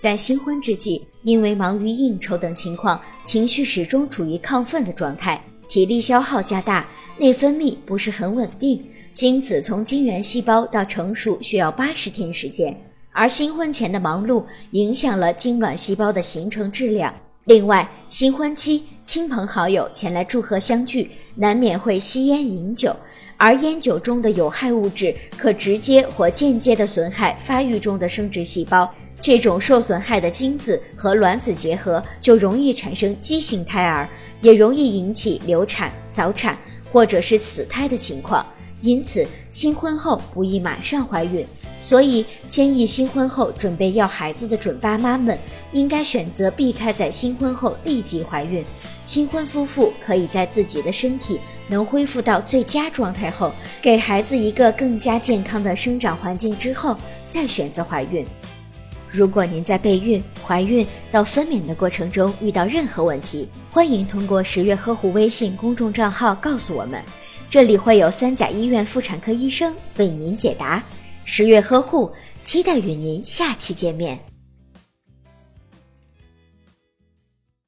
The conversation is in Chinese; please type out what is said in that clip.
在新婚之际，因为忙于应酬等情况，情绪始终处于亢奋的状态，体力消耗加大，内分泌不是很稳定，精子从精原细胞到成熟需要八十天时间。而新婚前的忙碌影响了精卵细胞的形成质量。另外，新婚期亲朋好友前来祝贺相聚，难免会吸烟饮酒，而烟酒中的有害物质可直接或间接的损害发育中的生殖细胞。这种受损害的精子和卵子结合，就容易产生畸形胎儿，也容易引起流产、早产或者是死胎的情况。因此，新婚后不宜马上怀孕。所以，建议新婚后准备要孩子的准爸妈们，应该选择避开在新婚后立即怀孕。新婚夫妇可以在自己的身体能恢复到最佳状态后，给孩子一个更加健康的生长环境之后，再选择怀孕。如果您在备孕、怀孕到分娩的过程中遇到任何问题，欢迎通过十月呵护微信公众账号告诉我们，这里会有三甲医院妇产科医生为您解答。十月呵护，期待与您下期见面。